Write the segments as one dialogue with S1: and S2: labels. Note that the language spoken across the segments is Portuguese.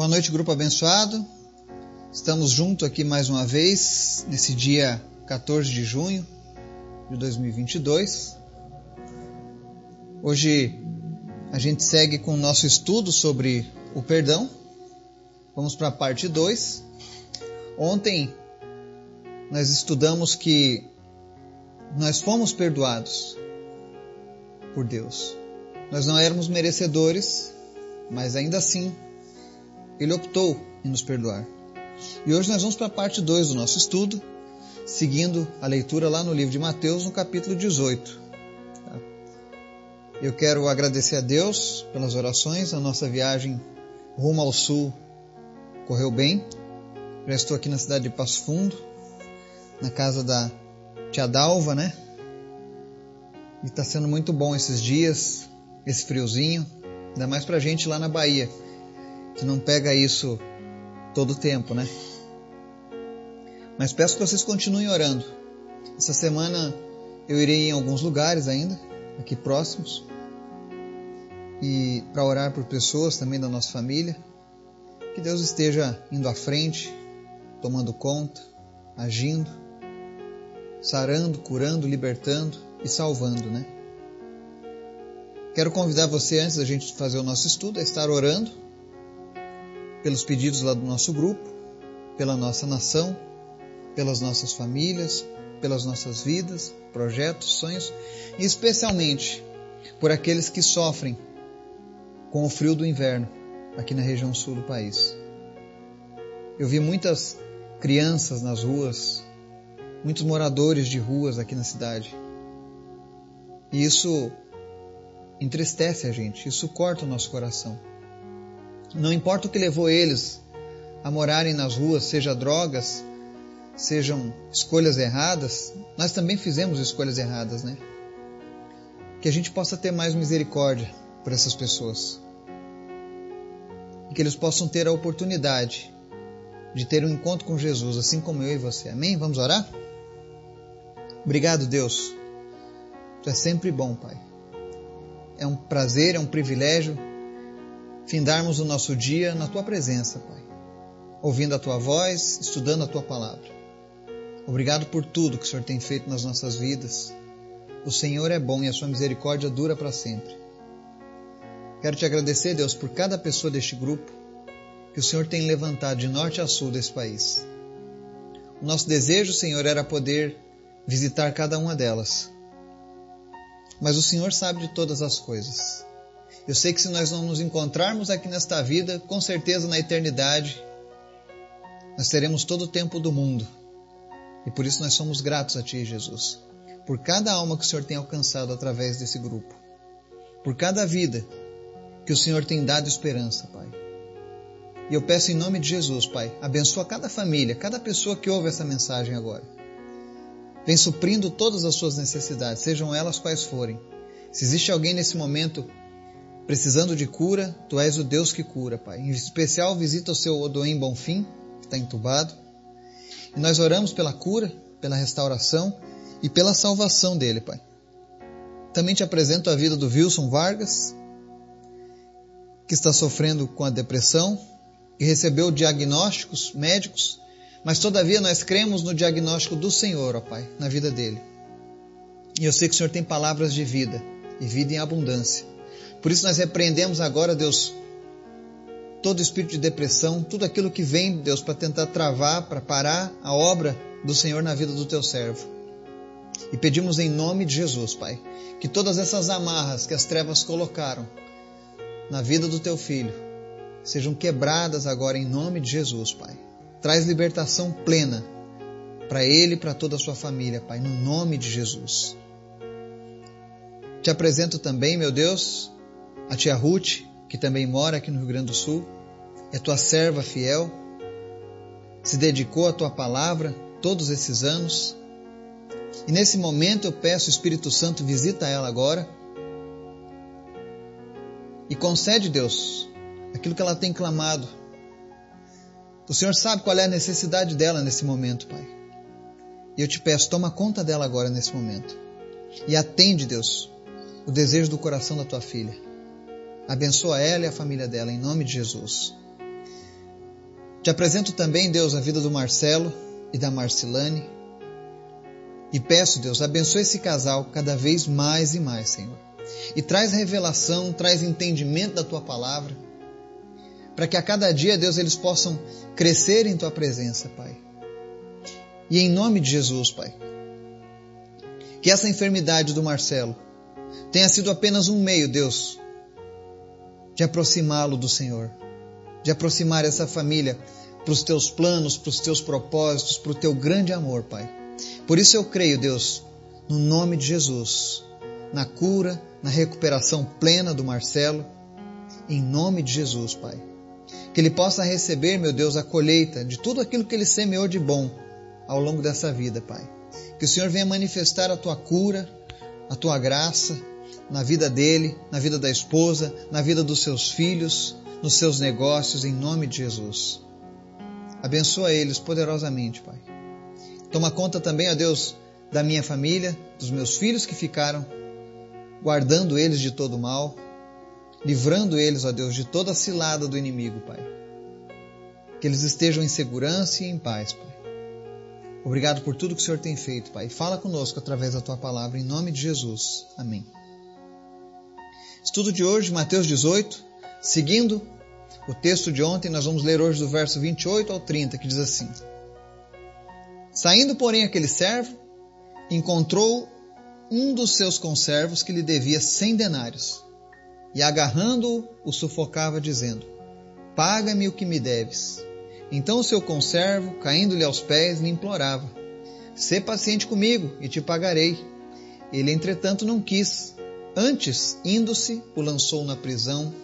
S1: Boa noite, grupo abençoado. Estamos juntos aqui mais uma vez, nesse dia 14 de junho de 2022. Hoje a gente segue com o nosso estudo sobre o perdão. Vamos para a parte 2. Ontem nós estudamos que nós fomos perdoados por Deus. Nós não éramos merecedores, mas ainda assim Ele optou em nos perdoar. E hoje nós vamos para a parte 2 do nosso estudo, seguindo a leitura lá no livro de Mateus, no capítulo 18. Tá? Eu quero agradecer a Deus pelas orações, a nossa viagem rumo ao sul correu bem. Já estou aqui na cidade de Passo Fundo, na casa da tia Dalva, né? E está sendo muito bom esses dias, esse friozinho, ainda mais pra gente lá na Bahia, que não pega isso todo o tempo, né? Mas peço que vocês continuem orando. Essa semana eu irei em alguns lugares ainda, aqui próximos, e para orar por pessoas também da nossa família. Que Deus esteja indo à frente, tomando conta, agindo, sarando, curando, libertando e salvando, né? Quero convidar você, antes da gente fazer o nosso estudo, a estar orando pelos pedidos lá do nosso grupo, pela nossa nação, pelas nossas famílias, pelas nossas vidas, projetos, sonhos, e especialmente por aqueles que sofrem com o frio do inverno aqui na região sul do país. Eu vi muitas crianças nas ruas, muitos moradores de ruas aqui na cidade. E isso entristece a gente, isso corta o nosso coração. Não importa o que levou eles a morarem nas ruas, seja drogas, sejam escolhas erradas, nós também fizemos escolhas erradas, né? Que a gente possa ter mais misericórdia por essas pessoas. E que eles possam ter a oportunidade de ter um encontro com Jesus, assim como eu e você. Amém? Vamos orar? Obrigado, Deus. Tu é sempre bom, Pai. É um prazer, é um privilégio findarmos o nosso dia na tua presença, Pai. Ouvindo a tua voz, estudando a tua palavra. Obrigado por tudo que o Senhor tem feito nas nossas vidas. O Senhor é bom e a sua misericórdia dura para sempre. Quero te agradecer, Deus, por cada pessoa deste grupo que o Senhor tem levantado de norte a sul desse país. O nosso desejo, Senhor, era poder visitar cada uma delas. Mas o Senhor sabe de todas as coisas. Eu sei que se nós não nos encontrarmos aqui nesta vida, com certeza na eternidade, nós teremos todo o tempo do mundo. E por isso nós somos gratos a Ti, Jesus, por cada alma que o Senhor tem alcançado através desse grupo, por cada vida que o Senhor tem dado esperança, Pai. E eu peço em nome de Jesus, Pai, abençoa cada família, cada pessoa que ouve essa mensagem agora. Vem suprindo todas as suas necessidades, sejam elas quais forem. Se existe alguém nesse momento precisando de cura, Tu és o Deus que cura, Pai. Em especial, visita o seu Odoim Bonfim, que está entubado. E nós oramos pela cura, pela restauração e pela salvação dele, Pai. Também te apresento a vida do Wilson Vargas, que está sofrendo com a depressão e recebeu diagnósticos médicos, mas todavia nós cremos no diagnóstico do Senhor, ó Pai, na vida dele. E eu sei que o Senhor tem palavras de vida e vida em abundância. Por isso nós repreendemos agora, Deus, todo espírito de depressão, tudo aquilo que vem, Deus, para tentar travar, para parar a obra do Senhor na vida do teu servo. E pedimos em nome de Jesus, Pai, que todas essas amarras que as trevas colocaram na vida do teu filho sejam quebradas agora em nome de Jesus, Pai. Traz libertação plena para ele e para toda a sua família, Pai, no nome de Jesus. Te apresento também, meu Deus, a tia Ruth, que também mora aqui no Rio Grande do Sul, é tua serva fiel, se dedicou à tua palavra todos esses anos. E nesse momento eu peço, Espírito Santo, visita ela agora e concede, Deus, aquilo que ela tem clamado. O Senhor sabe qual é a necessidade dela nesse momento, Pai. E eu te peço, toma conta dela agora nesse momento. E atende, Deus, o desejo do coração da tua filha. Abençoa ela e a família dela, em nome de Jesus. Te apresento também, Deus, a vida do Marcelo e da Marcilane. E peço, Deus, abençoe esse casal cada vez mais e mais, Senhor. E traz revelação, traz entendimento da tua palavra, para que a cada dia, Deus, eles possam crescer em tua presença, Pai. E em nome de Jesus, Pai, que essa enfermidade do Marcelo tenha sido apenas um meio, Deus, de aproximá-lo do Senhor, de aproximar essa família para os teus planos, para os teus propósitos, para o teu grande amor, Pai. Por isso eu creio, Deus, no nome de Jesus, na cura, na recuperação plena do Marcelo, em nome de Jesus, Pai. Que ele possa receber, meu Deus, a colheita de tudo aquilo que ele semeou de bom ao longo dessa vida, Pai. Que o Senhor venha manifestar a tua cura, a tua graça na vida dele, na vida da esposa, na vida dos seus filhos, nos seus negócios, em nome de Jesus. Abençoa eles poderosamente, Pai. Toma conta também, ó Deus, da minha família, dos meus filhos que ficaram, guardando eles de todo mal, livrando eles, ó Deus, de toda a cilada do inimigo, Pai. Que eles estejam em segurança e em paz, Pai. Obrigado por tudo que o Senhor tem feito, Pai. Fala conosco através da tua palavra, em nome de Jesus. Amém. Estudo de hoje, Mateus 18, seguindo o texto de ontem, nós vamos ler hoje do verso 28 ao 30, que diz assim: Saindo, porém, aquele servo, encontrou um dos seus conservos que lhe devia cem denários, e agarrando-o, o sufocava, dizendo: Paga-me o que me deves. Então o seu conservo, caindo-lhe aos pés, lhe implorava: Sê paciente comigo e te pagarei. Ele, entretanto, não quis. Antes, indo-se, o lançou na prisão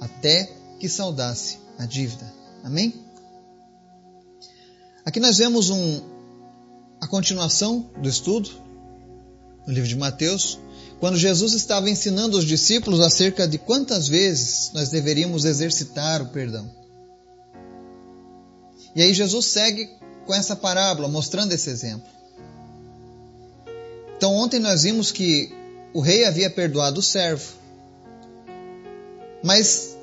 S1: até que saudasse a dívida. Amém? Aqui nós vemos um, a continuação do estudo no livro de Mateus, quando Jesus estava ensinando os discípulos acerca de quantas vezes nós deveríamos exercitar o perdão. E aí Jesus segue com essa parábola, mostrando esse exemplo. Então ontem nós vimos que o rei havia perdoado o servo. Mas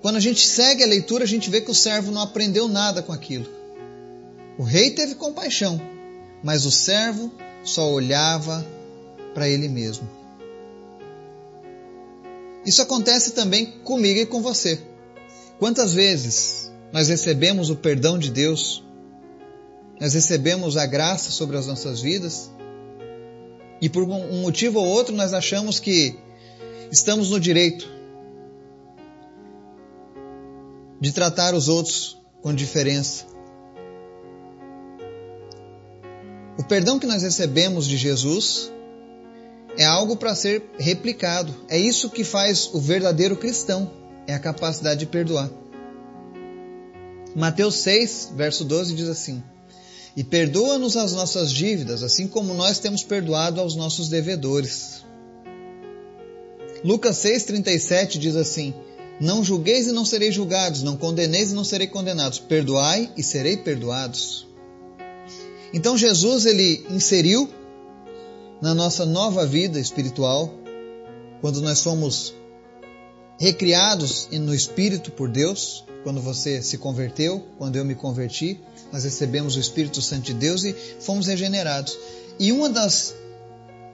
S1: quando a gente segue a leitura, a gente vê que o servo não aprendeu nada com aquilo. O rei teve compaixão, mas o servo só olhava para ele mesmo. Isso acontece também comigo e com você. Quantas vezes nós recebemos o perdão de Deus, nós recebemos a graça sobre as nossas vidas, e por um motivo ou outro nós achamos que estamos no direito de tratar os outros com diferença. O perdão que nós recebemos de Jesus é algo para ser replicado. É isso que faz o verdadeiro cristão, é a capacidade de perdoar. Mateus 6, verso 12 diz assim: E perdoa-nos as nossas dívidas, assim como nós temos perdoado aos nossos devedores. Lucas 6,37 diz assim: não julgueis e não sereis julgados, não condeneis e não sereis condenados. Perdoai e serei perdoados. Então Jesus ele inseriu na nossa nova vida espiritual, quando nós somos recriados no espírito por Deus, quando você se converteu, quando eu me converti, nós recebemos o Espírito Santo de Deus e fomos regenerados. E uma das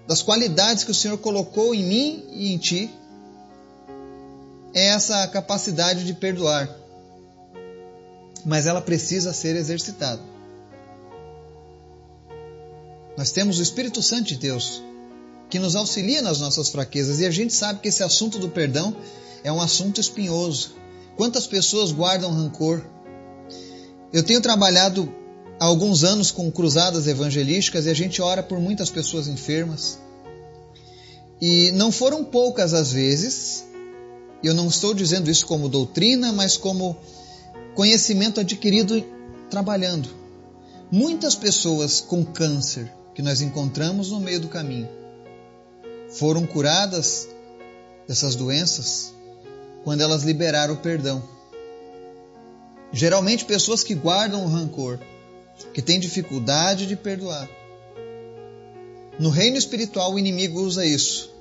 S1: das qualidades que o Senhor colocou em mim e em ti é essa capacidade de perdoar, mas ela precisa ser exercitada. Nós temos o Espírito Santo de Deus que nos auxilia nas nossas fraquezas e a gente sabe que esse assunto do perdão é um assunto espinhoso. Quantas pessoas guardam rancor? Eu tenho trabalhado há alguns anos com cruzadas evangelísticas e a gente ora por muitas pessoas enfermas. E não foram poucas as vezes eu não estou dizendo isso como doutrina, mas como conhecimento adquirido trabalhando. Muitas pessoas com câncer que nós encontramos no meio do caminho foram curadas dessas doenças quando elas liberaram o perdão. Geralmente, pessoas que guardam o rancor, que têm dificuldade de perdoar. No reino espiritual, o inimigo usa isso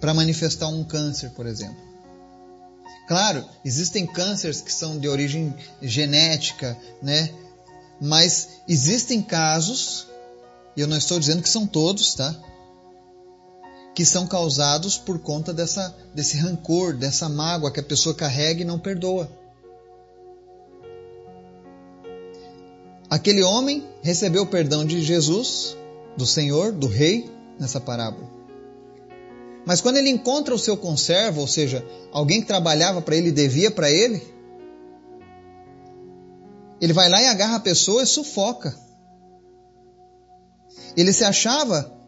S1: para manifestar um câncer, por exemplo. Claro, existem cânceres que são de origem genética, né? Mas existem casos, e eu não estou dizendo que são todos, tá? Que são causados por conta dessa, desse rancor, dessa mágoa que a pessoa carrega e não perdoa. Aquele homem recebeu o perdão de Jesus, do Senhor, do Rei, nessa parábola. Mas quando ele encontra o seu conservo, ou seja, alguém que trabalhava para ele e devia para ele, ele vai lá e agarra a pessoa e sufoca. Ele se achava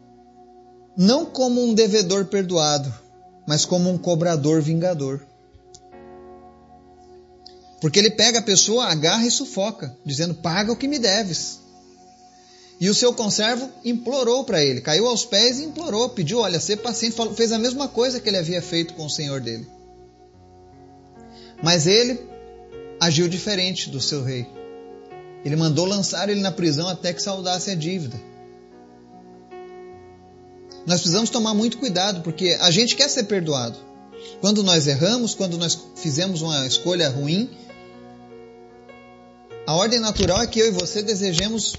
S1: não como um devedor perdoado, mas como um cobrador vingador. Porque ele pega a pessoa, agarra e sufoca, dizendo: Paga o que me deves. E o seu conservo implorou para ele, caiu aos pés e implorou, pediu: Olha, ser paciente, fez a mesma coisa que ele havia feito com o senhor dele. Mas ele agiu diferente do seu rei. Ele mandou lançar ele na prisão até que saudasse a dívida. Nós precisamos tomar muito cuidado, porque a gente quer ser perdoado. Quando nós erramos, quando nós fizemos uma escolha ruim, a ordem natural é que eu e você desejemos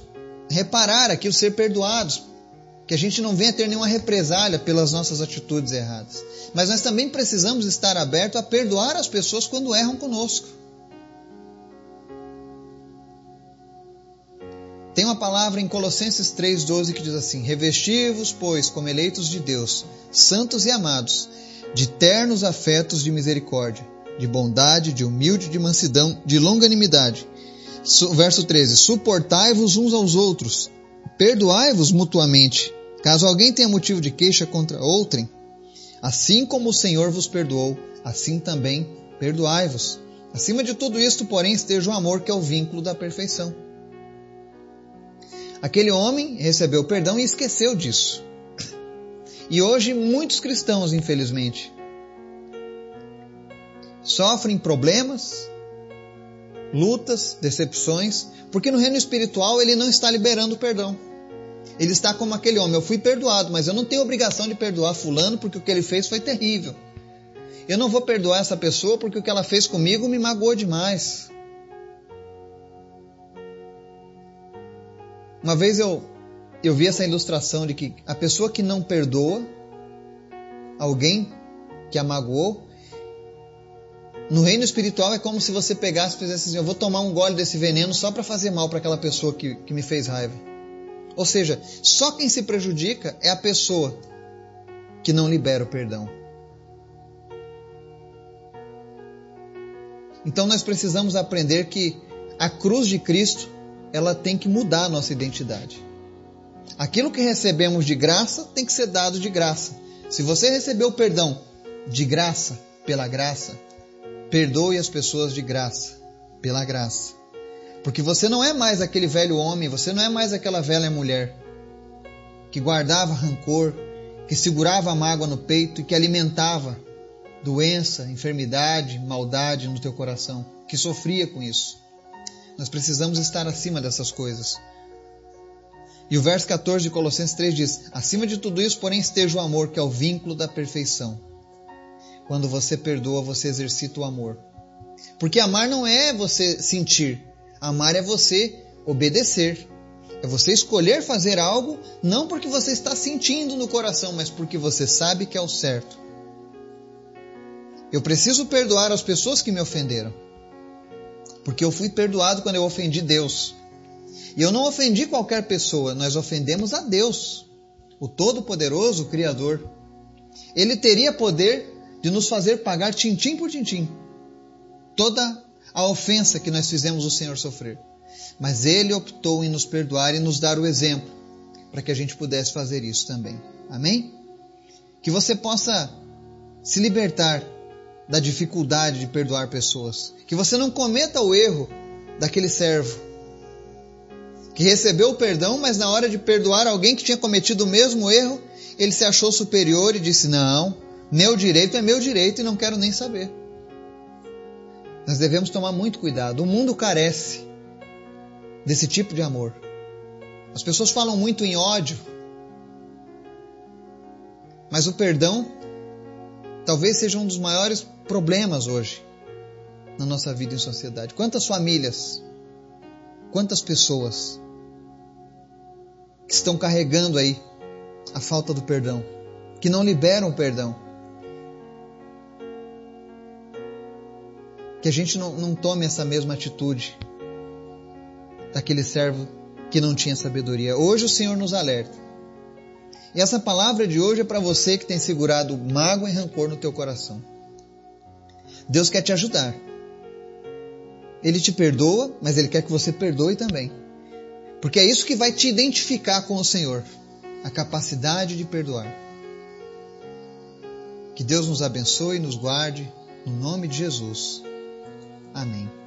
S1: reparar aquilo, ser perdoados, que a gente não venha ter nenhuma represália pelas nossas atitudes erradas. Mas nós também precisamos estar abertos a perdoar as pessoas quando erram conosco. Tem uma palavra em Colossenses 3,12 que diz assim: Revesti-vos, pois, como eleitos de Deus, santos e amados, de ternos afetos de misericórdia, de bondade, de humilde, de mansidão, de longanimidade. Verso 13: Suportai-vos uns aos outros, perdoai-vos mutuamente, caso alguém tenha motivo de queixa contra outrem. Assim como o Senhor vos perdoou, assim também perdoai-vos. Acima de tudo isto, porém, esteja o amor, que é o vínculo da perfeição. Aquele homem recebeu perdão e esqueceu disso. E hoje muitos cristãos, infelizmente, sofrem problemas, lutas, decepções, porque no reino espiritual ele não está liberando o perdão. Ele está como aquele homem, eu fui perdoado, mas eu não tenho obrigação de perdoar fulano porque o que ele fez foi terrível. Eu não vou perdoar essa pessoa porque o que ela fez comigo me magoou demais. Uma vez eu, eu vi essa ilustração de que a pessoa que não perdoa alguém que a magoou, no reino espiritual é como se você pegasse e fizesse assim: eu vou tomar um gole desse veneno só para fazer mal para aquela pessoa que, que me fez raiva. Ou seja, só quem se prejudica é a pessoa que não libera o perdão. Então nós precisamos aprender que a cruz de Cristo ela tem que mudar a nossa identidade. Aquilo que recebemos de graça tem que ser dado de graça. Se você recebeu perdão de graça, pela graça, perdoe as pessoas de graça, pela graça. Porque você não é mais aquele velho homem, você não é mais aquela velha mulher que guardava rancor, que segurava a mágoa no peito e que alimentava doença, enfermidade, maldade no teu coração, que sofria com isso. Nós precisamos estar acima dessas coisas. E o verso 14 de Colossenses 3 diz: Acima de tudo isso, porém, esteja o amor, que é o vínculo da perfeição. Quando você perdoa, você exercita o amor. Porque amar não é você sentir, amar é você obedecer. É você escolher fazer algo não porque você está sentindo no coração, mas porque você sabe que é o certo. Eu preciso perdoar as pessoas que me ofenderam porque eu fui perdoado quando eu ofendi Deus. E eu não ofendi qualquer pessoa, nós ofendemos a Deus, o Todo-Poderoso, Criador. Ele teria poder de nos fazer pagar tintim por tintim toda a ofensa que nós fizemos o Senhor sofrer. Mas ele optou em nos perdoar e nos dar o exemplo para que a gente pudesse fazer isso também. Amém? Que você possa se libertar da dificuldade de perdoar pessoas. Que você não cometa o erro daquele servo que recebeu o perdão, mas na hora de perdoar alguém que tinha cometido o mesmo erro, ele se achou superior e disse: Não, meu direito é meu direito e não quero nem saber. Nós devemos tomar muito cuidado. O mundo carece desse tipo de amor. As pessoas falam muito em ódio, mas o perdão talvez seja um dos maiores problemas hoje na nossa vida em sociedade? Quantas famílias, quantas pessoas que estão carregando aí a falta do perdão, que não liberam o perdão? Que a gente não, não tome essa mesma atitude daquele servo que não tinha sabedoria. Hoje o Senhor nos alerta. E essa palavra de hoje é para você que tem segurado mágoa e rancor no teu coração. Deus quer te ajudar. Ele te perdoa, mas ele quer que você perdoe também. Porque é isso que vai te identificar com o Senhor, a capacidade de perdoar. Que Deus nos abençoe e nos guarde, no nome de Jesus. Amém.